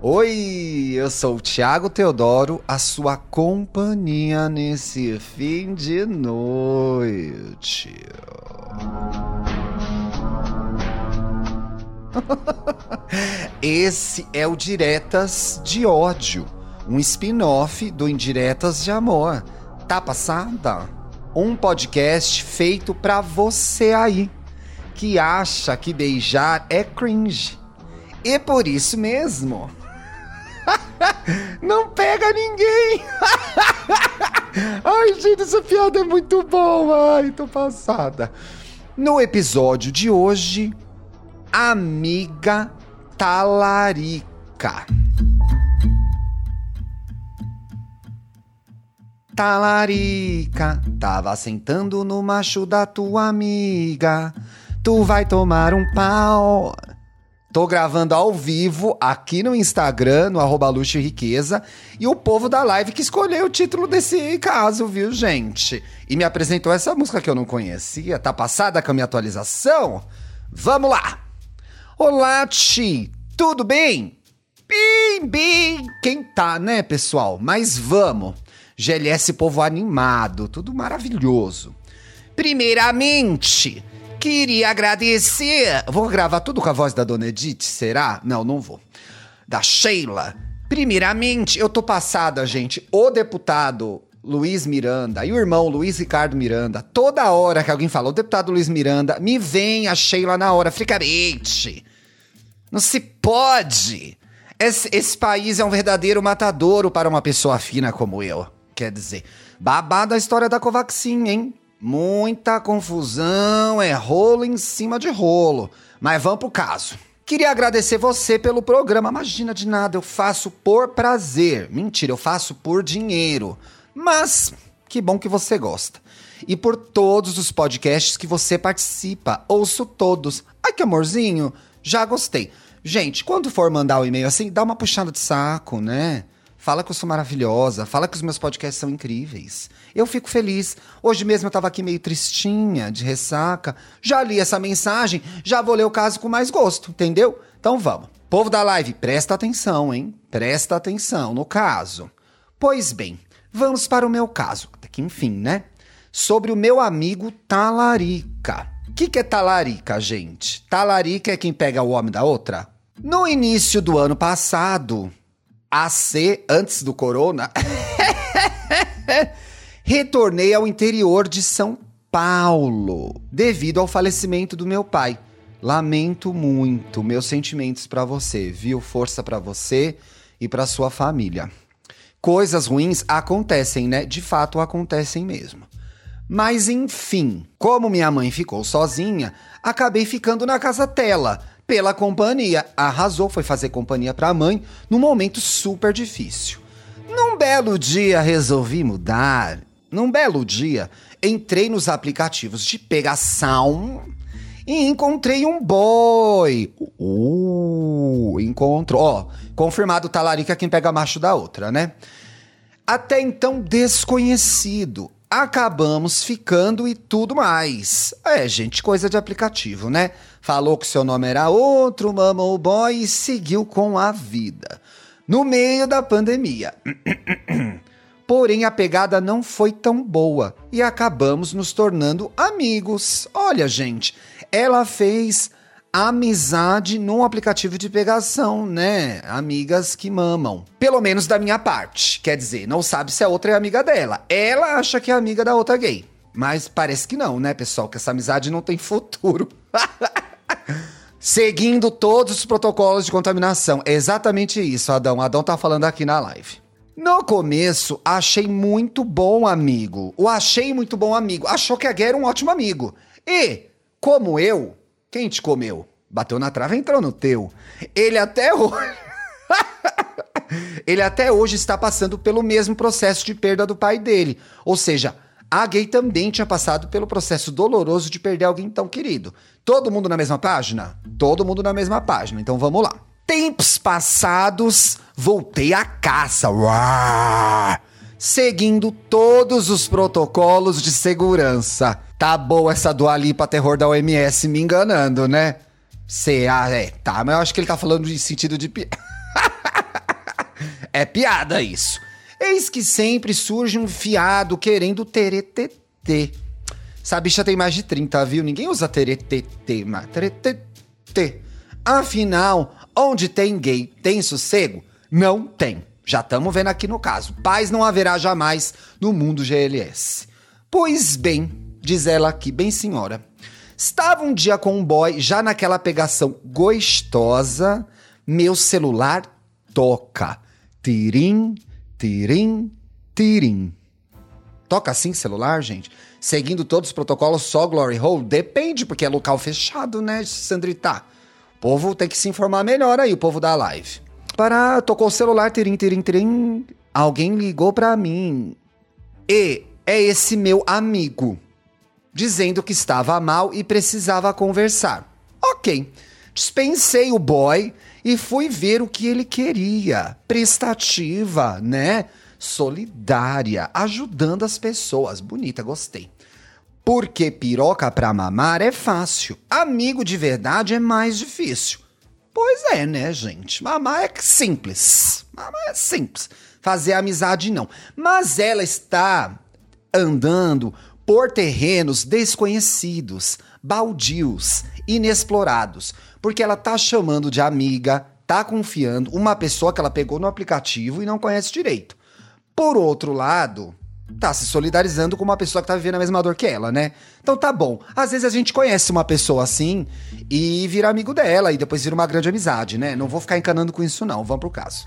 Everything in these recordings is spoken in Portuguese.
Oi, eu sou o Thiago Teodoro, a sua companhia nesse fim de noite. Esse é o Diretas de Ódio, um spin-off do Indiretas de Amor. Tá passada? Um podcast feito pra você aí que acha que beijar é cringe. E por isso mesmo, não pega ninguém. Ai, gente, essa piada é muito boa. Ai, tô passada. No episódio de hoje, Amiga Talarica. Talarica, tava sentando no macho da tua amiga. Tu vai tomar um pau. Tô gravando ao vivo aqui no Instagram, no arroba Luxo e Riqueza, e o povo da live que escolheu o título desse caso, viu, gente? E me apresentou essa música que eu não conhecia. Tá passada com a minha atualização? Vamos lá! Olá, Ti! Tudo bem? Bem, bem! Quem tá, né, pessoal? Mas vamos! GLS povo animado, tudo maravilhoso. Primeiramente, Queria agradecer. Vou gravar tudo com a voz da dona Edith, será? Não, não vou. Da Sheila. Primeiramente, eu tô passada, gente. O deputado Luiz Miranda e o irmão Luiz Ricardo Miranda, toda hora que alguém fala o deputado Luiz Miranda, me vem a Sheila na hora. Fricarete. Não se pode. Esse, esse país é um verdadeiro matadouro para uma pessoa fina como eu. Quer dizer, babada a história da Covaxin, hein? Muita confusão, é rolo em cima de rolo. Mas vamos pro caso. Queria agradecer você pelo programa. Imagina de nada, eu faço por prazer. Mentira, eu faço por dinheiro. Mas que bom que você gosta. E por todos os podcasts que você participa. Ouço todos. Ai, que amorzinho. Já gostei. Gente, quando for mandar o um e-mail assim, dá uma puxada de saco, né? Fala que eu sou maravilhosa, fala que os meus podcasts são incríveis. Eu fico feliz. Hoje mesmo eu tava aqui meio tristinha, de ressaca. Já li essa mensagem, já vou ler o caso com mais gosto, entendeu? Então vamos. Povo da live, presta atenção, hein? Presta atenção no caso. Pois bem, vamos para o meu caso. Até que enfim, né? Sobre o meu amigo Talarica. O que, que é talarica, gente? Talarica é quem pega o homem da outra? No início do ano passado, AC antes do corona, retornei ao interior de São Paulo devido ao falecimento do meu pai. Lamento muito, meus sentimentos para você, viu? Força para você e para sua família. Coisas ruins acontecem, né? De fato acontecem mesmo. Mas enfim, como minha mãe ficou sozinha, acabei ficando na casa dela pela companhia. Arrasou, foi fazer companhia para a mãe num momento super difícil. Num belo dia resolvi mudar. Num belo dia entrei nos aplicativos de pegação e encontrei um boy. Uh, encontro. Ó, confirmado talarica quem pega macho da outra, né? Até então desconhecido acabamos ficando e tudo mais. É, gente, coisa de aplicativo, né? Falou que seu nome era outro, mamou o boy e seguiu com a vida. No meio da pandemia. Porém, a pegada não foi tão boa e acabamos nos tornando amigos. Olha, gente, ela fez amizade num aplicativo de pegação, né? Amigas que mamam. Pelo menos da minha parte. Quer dizer, não sabe se a outra é amiga dela. Ela acha que é amiga da outra gay. Mas parece que não, né, pessoal? Que essa amizade não tem futuro. Seguindo todos os protocolos de contaminação. É exatamente isso, Adão. Adão tá falando aqui na live. No começo, achei muito bom amigo. O achei muito bom amigo. Achou que a Gay era um ótimo amigo. E, como eu, quem te comeu? Bateu na trave, entrou no teu. Ele até hoje. Ele até hoje está passando pelo mesmo processo de perda do pai dele. Ou seja, a gay também tinha passado pelo processo doloroso de perder alguém tão querido. Todo mundo na mesma página? Todo mundo na mesma página. Então vamos lá. Tempos passados, voltei à caça. Uau! Seguindo todos os protocolos de segurança. Tá boa essa Dualipa terror da OMS me enganando, né? Cê, ah, é, tá, mas eu acho que ele tá falando de sentido de. É piada isso. Eis que sempre surge um fiado querendo teretetê. Essa bicha tem mais de 30, viu? Ninguém usa teretetê, mas teretetê. Afinal, onde tem gay, tem sossego? Não tem. Já estamos vendo aqui no caso. Paz não haverá jamais no mundo GLS. Pois bem, diz ela aqui, bem senhora. Estava um dia com um boy, já naquela pegação gostosa, meu celular toca. Tirim, tirim, tirim. Toca assim celular, gente? Seguindo todos os protocolos, só Glory Hole? Depende, porque é local fechado, né, Sandrita? O povo tem que se informar melhor aí, o povo da live. Para, tocou o celular, tirim, tirim, tirim. Alguém ligou pra mim. E é esse meu amigo, dizendo que estava mal e precisava conversar. Ok, dispensei o boy e fui ver o que ele queria. Prestativa, né? Solidária, ajudando as pessoas. Bonita, gostei. Porque piroca pra mamar é fácil, amigo de verdade é mais difícil. Pois é, né, gente? Mamar é simples. Mamar é simples. Fazer amizade não. Mas ela está andando por terrenos desconhecidos, baldios, inexplorados, porque ela tá chamando de amiga, tá confiando uma pessoa que ela pegou no aplicativo e não conhece direito. Por outro lado, tá se solidarizando com uma pessoa que tá vivendo a mesma dor que ela, né? Então tá bom. Às vezes a gente conhece uma pessoa assim e vira amigo dela e depois vira uma grande amizade, né? Não vou ficar encanando com isso não, vamos pro caso.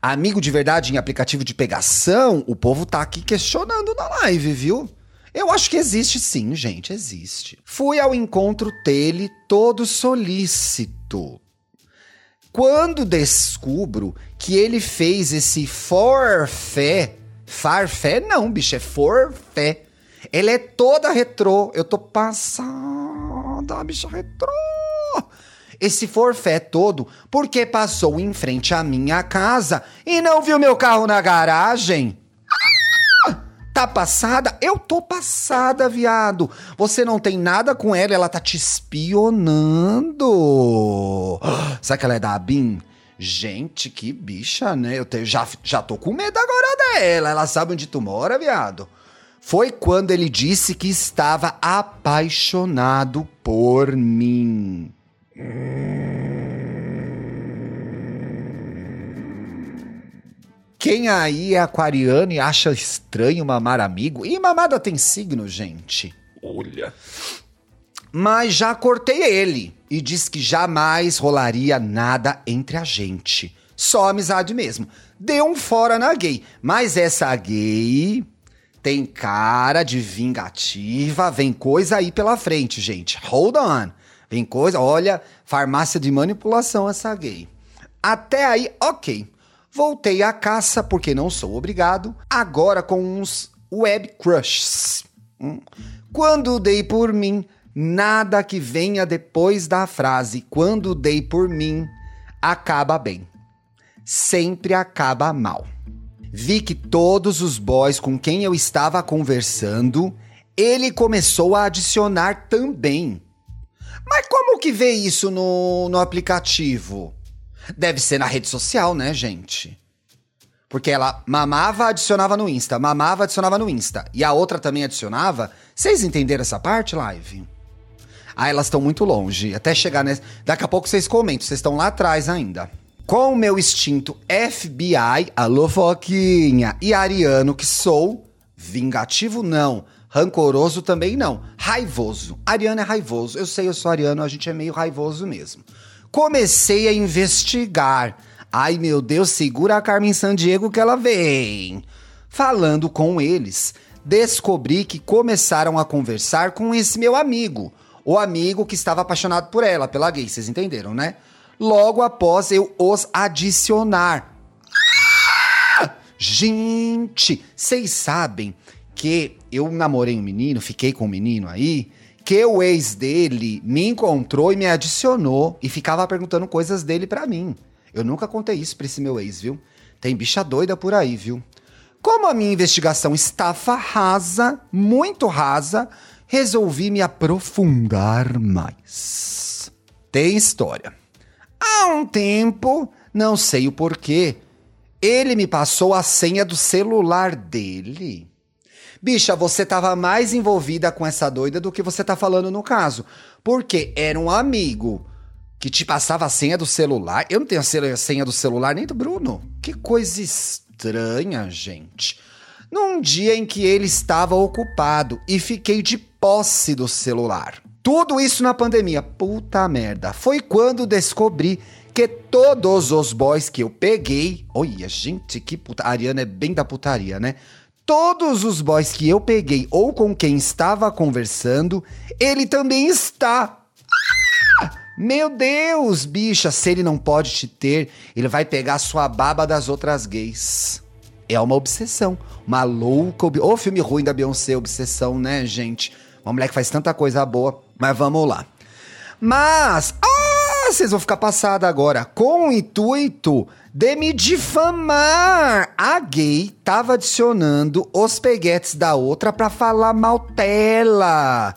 Amigo de verdade em aplicativo de pegação, o povo tá aqui questionando na live, viu? Eu acho que existe sim, gente, existe. Fui ao encontro dele todo solícito. Quando descubro que ele fez esse forfé, farfé não, bicho, é forfé. Ele é toda retrô. Eu tô passada, bicha retrô. Esse forfé todo porque passou em frente à minha casa e não viu meu carro na garagem. Tá passada? Eu tô passada, viado. Você não tem nada com ela, ela tá te espionando. Será que ela é da Abin? Gente, que bicha, né? Eu te, já, já tô com medo agora dela. Ela sabe onde tu mora, viado? Foi quando ele disse que estava apaixonado por mim. Quem aí é aquariano e acha estranho mamar amigo? E mamada tem signo, gente. Olha. Mas já cortei ele e disse que jamais rolaria nada entre a gente. Só amizade mesmo. Deu um fora na gay. Mas essa gay tem cara de vingativa, vem coisa aí pela frente, gente. Hold on. Vem coisa, olha, farmácia de manipulação essa gay. Até aí, ok. Voltei à caça porque não sou obrigado, agora com uns web crushes. Hum. Quando dei por mim, nada que venha depois da frase quando dei por mim acaba bem. Sempre acaba mal. Vi que todos os boys com quem eu estava conversando, ele começou a adicionar também. Mas como que vê isso no, no aplicativo? Deve ser na rede social, né, gente? Porque ela mamava, adicionava no Insta, mamava, adicionava no Insta. E a outra também adicionava. Vocês entenderam essa parte, live? Ah, elas estão muito longe. Até chegar nesse. Daqui a pouco vocês comentam, vocês estão lá atrás ainda. Com o meu instinto FBI, alô Foquinha, e ariano que sou, vingativo não, rancoroso também não, raivoso. Ariano é raivoso, eu sei, eu sou ariano, a gente é meio raivoso mesmo. Comecei a investigar. Ai meu Deus, segura a Carmen Sandiego que ela vem. Falando com eles, descobri que começaram a conversar com esse meu amigo. O amigo que estava apaixonado por ela, pela gay, vocês entenderam, né? logo após eu os adicionar. Gente, vocês sabem que eu namorei um menino, fiquei com um menino aí, que o ex dele me encontrou e me adicionou e ficava perguntando coisas dele para mim. Eu nunca contei isso pra esse meu ex, viu? Tem bicha doida por aí, viu? Como a minha investigação estava rasa, muito rasa, resolvi me aprofundar mais. Tem história. Há um tempo, não sei o porquê, Ele me passou a senha do celular dele. Bicha, você tava mais envolvida com essa doida do que você tá falando no caso. Porque era um amigo que te passava a senha do celular. Eu não tenho a senha do celular nem do Bruno. Que coisa estranha, gente. Num dia em que ele estava ocupado e fiquei de posse do celular. Tudo isso na pandemia. Puta merda. Foi quando descobri que todos os boys que eu peguei. Olha, gente, que puta. A Ariana é bem da putaria, né? Todos os boys que eu peguei ou com quem estava conversando, ele também está. Meu Deus, bicha, se ele não pode te ter, ele vai pegar sua baba das outras gays. É uma obsessão, uma louca. Ob... Ô, filme ruim da Beyoncé, obsessão, né, gente? Uma mulher que faz tanta coisa boa. Mas vamos lá. Mas, ah, vocês vão ficar passada agora. Com o intuito de me difamar. A gay tava adicionando os peguetes da outra para falar mal dela,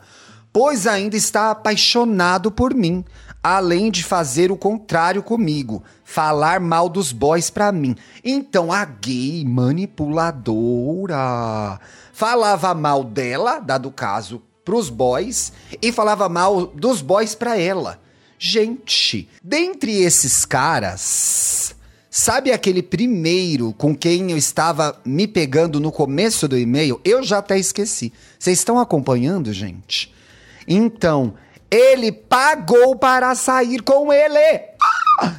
pois ainda está apaixonado por mim, além de fazer o contrário comigo, falar mal dos boys pra mim. Então a gay manipuladora falava mal dela, dado caso, pros boys e falava mal dos boys pra ela. Gente, dentre esses caras, Sabe aquele primeiro com quem eu estava me pegando no começo do e-mail? Eu já até esqueci. Vocês estão acompanhando, gente? Então, ele pagou para sair com ele.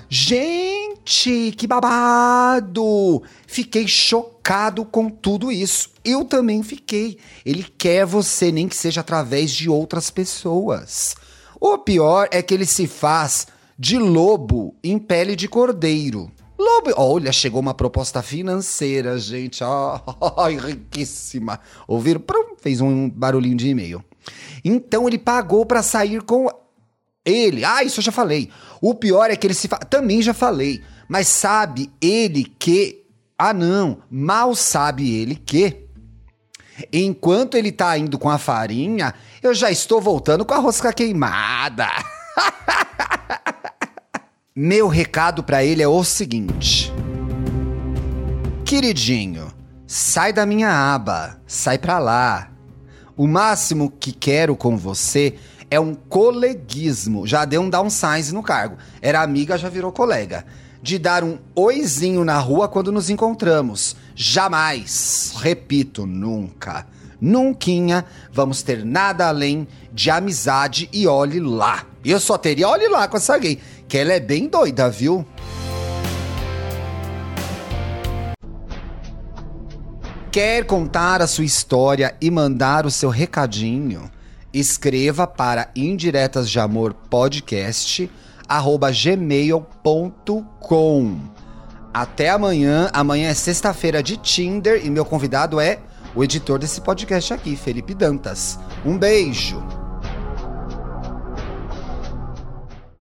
Gente, que babado! Fiquei chocado com tudo isso. Eu também fiquei. Ele quer você, nem que seja através de outras pessoas. O pior é que ele se faz de lobo em pele de cordeiro. Lobo. Olha, chegou uma proposta financeira, gente. Ai, riquíssima. Ouviram? Prum, fez um barulhinho de e-mail. Então ele pagou para sair com ele. Ah, isso eu já falei. O pior é que ele se. Fa... Também já falei. Mas sabe ele que. Ah, não. Mal sabe ele que. Enquanto ele tá indo com a farinha, eu já estou voltando com a rosca queimada. Meu recado para ele é o seguinte: Queridinho, sai da minha aba, sai pra lá. O máximo que quero com você é um coleguismo. Já deu um downsize no cargo. Era amiga, já virou colega. De dar um oizinho na rua quando nos encontramos. Jamais, repito, nunca, nunca vamos ter nada além de amizade e olhe lá. Eu só teria olhe lá com essa gay que ela é bem doida, viu? Quer contar a sua história e mandar o seu recadinho? Escreva para indiretas de amor podcast gmail.com. Até amanhã. Amanhã é sexta-feira de Tinder e meu convidado é o editor desse podcast aqui, Felipe Dantas. Um beijo.